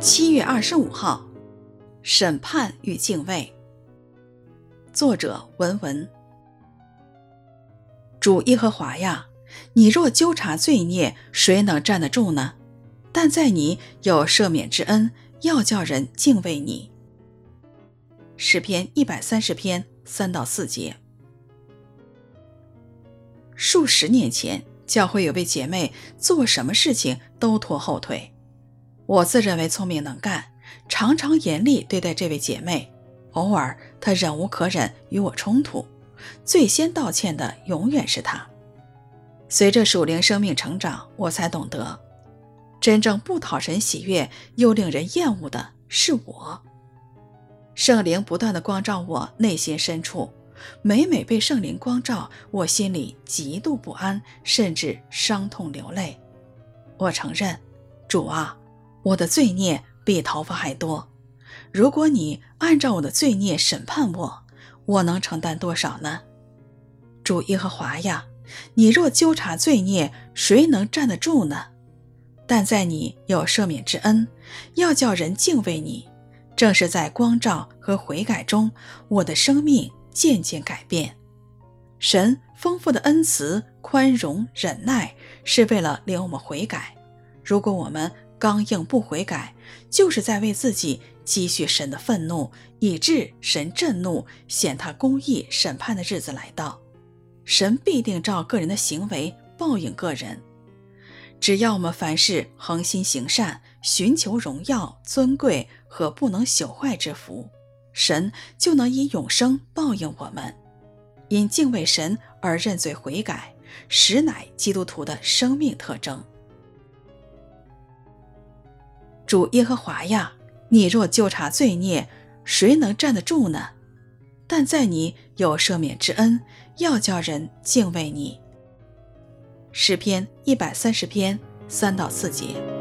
七月二十五号，审判与敬畏。作者文文。主耶和华呀，你若纠察罪孽，谁能站得住呢？但在你有赦免之恩，要叫人敬畏你。诗篇一百三十篇三到四节。数十年前，教会有位姐妹做什么事情都拖后腿。我自认为聪明能干，常常严厉对待这位姐妹。偶尔她忍无可忍与我冲突，最先道歉的永远是她。随着属灵生命成长，我才懂得，真正不讨神喜悦又令人厌恶的是我。圣灵不断地光照我内心深处，每每被圣灵光照，我心里极度不安，甚至伤痛流泪。我承认，主啊，我的罪孽比头发还多。如果你按照我的罪孽审判我，我能承担多少呢？主耶和华呀，你若纠察罪孽，谁能站得住呢？但在你有赦免之恩，要叫人敬畏你。正是在光照和悔改中，我的生命渐渐改变。神丰富的恩慈、宽容、忍耐，是为了领我们悔改。如果我们刚硬不悔改，就是在为自己积蓄神的愤怒，以致神震怒，显他公义审判的日子来到。神必定照个人的行为报应个人。只要我们凡事恒心行善，寻求荣耀、尊贵和不能朽坏之福，神就能以永生报应我们。因敬畏神而认罪悔改，实乃基督徒的生命特征。主耶和华呀，你若就查罪孽，谁能站得住呢？但在你有赦免之恩，要叫人敬畏你。诗篇一百三十篇三到四节。